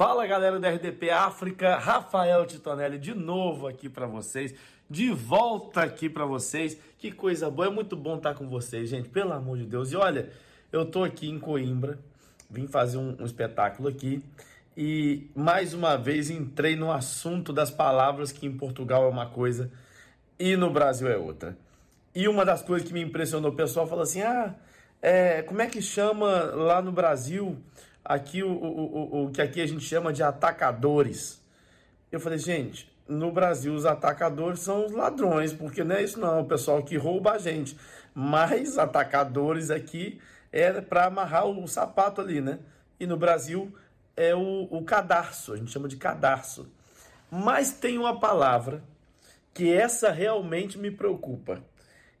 Fala galera do RDP África, Rafael Titonelli de novo aqui para vocês, de volta aqui para vocês. Que coisa boa, é muito bom estar com vocês, gente, pelo amor de Deus. E olha, eu tô aqui em Coimbra, vim fazer um, um espetáculo aqui e mais uma vez entrei no assunto das palavras que em Portugal é uma coisa e no Brasil é outra. E uma das coisas que me impressionou, o pessoal falou assim: ah, é, como é que chama lá no Brasil? Aqui o, o, o, o que aqui a gente chama de atacadores. Eu falei, gente, no Brasil os atacadores são os ladrões, porque não é isso não, o pessoal que rouba a gente. Mas atacadores aqui é para amarrar o sapato ali, né? E no Brasil é o, o cadarço, a gente chama de cadarço. Mas tem uma palavra que essa realmente me preocupa,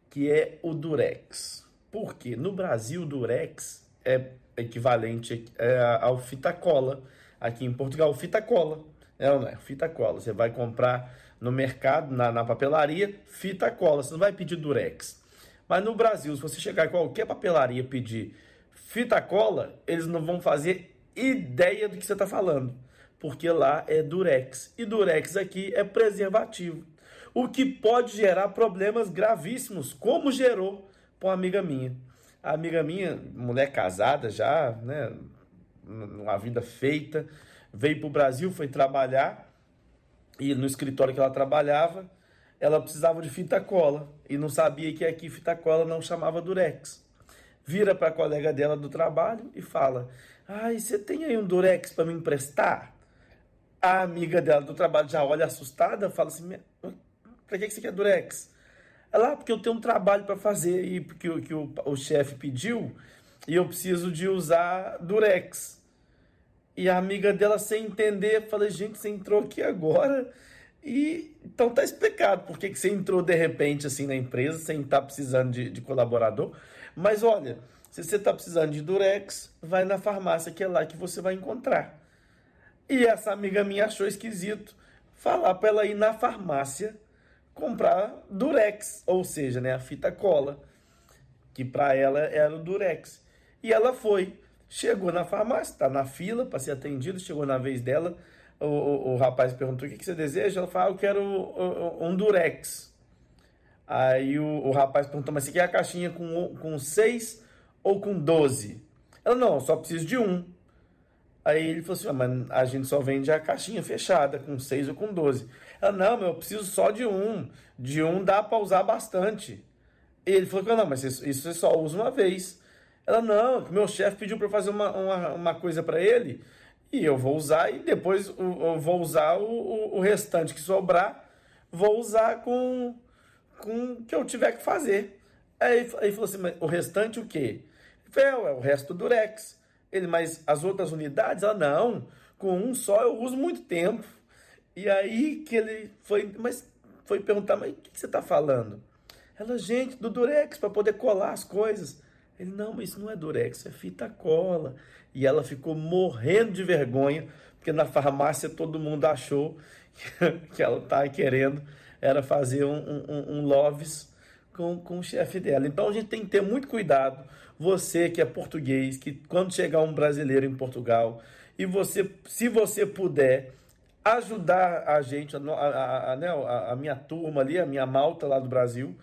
que é o durex. Por quê? No Brasil, durex é equivalente é, ao fita cola. Aqui em Portugal, fita cola. É ou não é? Fita cola. Você vai comprar no mercado, na, na papelaria, fita cola. Você não vai pedir durex. Mas no Brasil, se você chegar em qualquer papelaria pedir fita cola, eles não vão fazer ideia do que você está falando. Porque lá é durex. E durex aqui é preservativo. O que pode gerar problemas gravíssimos, como gerou para uma amiga minha. A amiga minha, mulher casada já, né, uma vida feita, veio para o Brasil, foi trabalhar e no escritório que ela trabalhava, ela precisava de fita cola e não sabia que aqui fita cola não chamava durex. Vira para a colega dela do trabalho e fala: "Ai, você tem aí um durex para me emprestar?" A amiga dela do trabalho já olha assustada, fala assim: "Para que você quer durex?" Ela, ah, porque eu tenho um trabalho para fazer e porque o, que o, o chefe pediu e eu preciso de usar durex. E a amiga dela, sem entender, falei, gente, você entrou aqui agora e então tá explicado por que, que você entrou de repente assim na empresa, sem estar tá precisando de, de colaborador. Mas olha, se você está precisando de durex, vai na farmácia que é lá que você vai encontrar. E essa amiga minha achou esquisito falar para ela ir na farmácia comprar durex, ou seja, né, a fita cola, que para ela era o durex. E ela foi, chegou na farmácia, está na fila para ser atendida, chegou na vez dela, o, o, o rapaz perguntou o que, que, você deseja, ela falou, ah, eu quero um durex. Aí o, o rapaz perguntou, mas você quer a caixinha com, com seis ou com doze? Ela, não, só preciso de um. Aí ele falou assim: ah, mas a gente só vende a caixinha fechada, com 6 ou com 12. Ela, não, meu, eu preciso só de um. De um dá para usar bastante. E ele falou: não, mas isso, isso você só usa uma vez. Ela, não, meu chefe pediu para fazer uma, uma, uma coisa para ele, e eu vou usar, e depois eu vou usar o, o restante que sobrar, vou usar com, com o que eu tiver que fazer. Aí ele falou assim: mas o restante o quê? Eu falei, é, é o resto do Durex. Ele, mas as outras unidades, ela não, com um só eu uso muito tempo. E aí que ele foi, mas foi perguntar, mas o que, você está falando? Ela, gente, do Durex, para poder colar as coisas. Ele, não, mas isso não é Durex, é fita cola. E ela ficou morrendo de vergonha, porque na farmácia todo mundo achou que ela estava querendo era fazer um, um, um Loves com, com o chefe dela. Então a gente tem que ter muito cuidado. Você que é português, que quando chegar um brasileiro em Portugal, e você, se você puder, ajudar a gente, a, a, a, né, a, minha turma ali, a minha malta lá do Brasil,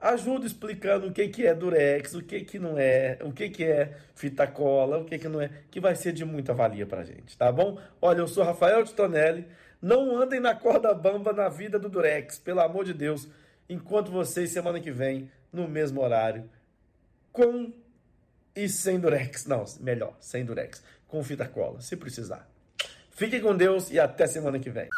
ajuda explicando o que, que é durex, o que, que não é, o que, que é fita cola, o que, que não é, que vai ser de muita valia pra gente, tá bom? Olha, eu sou Rafael Titonelli, não andem na corda bamba na vida do durex, pelo amor de Deus enquanto vocês semana que vem, no mesmo horário, com e sem durex. Não, melhor, sem durex. Com fita cola, se precisar. Fiquem com Deus e até semana que vem.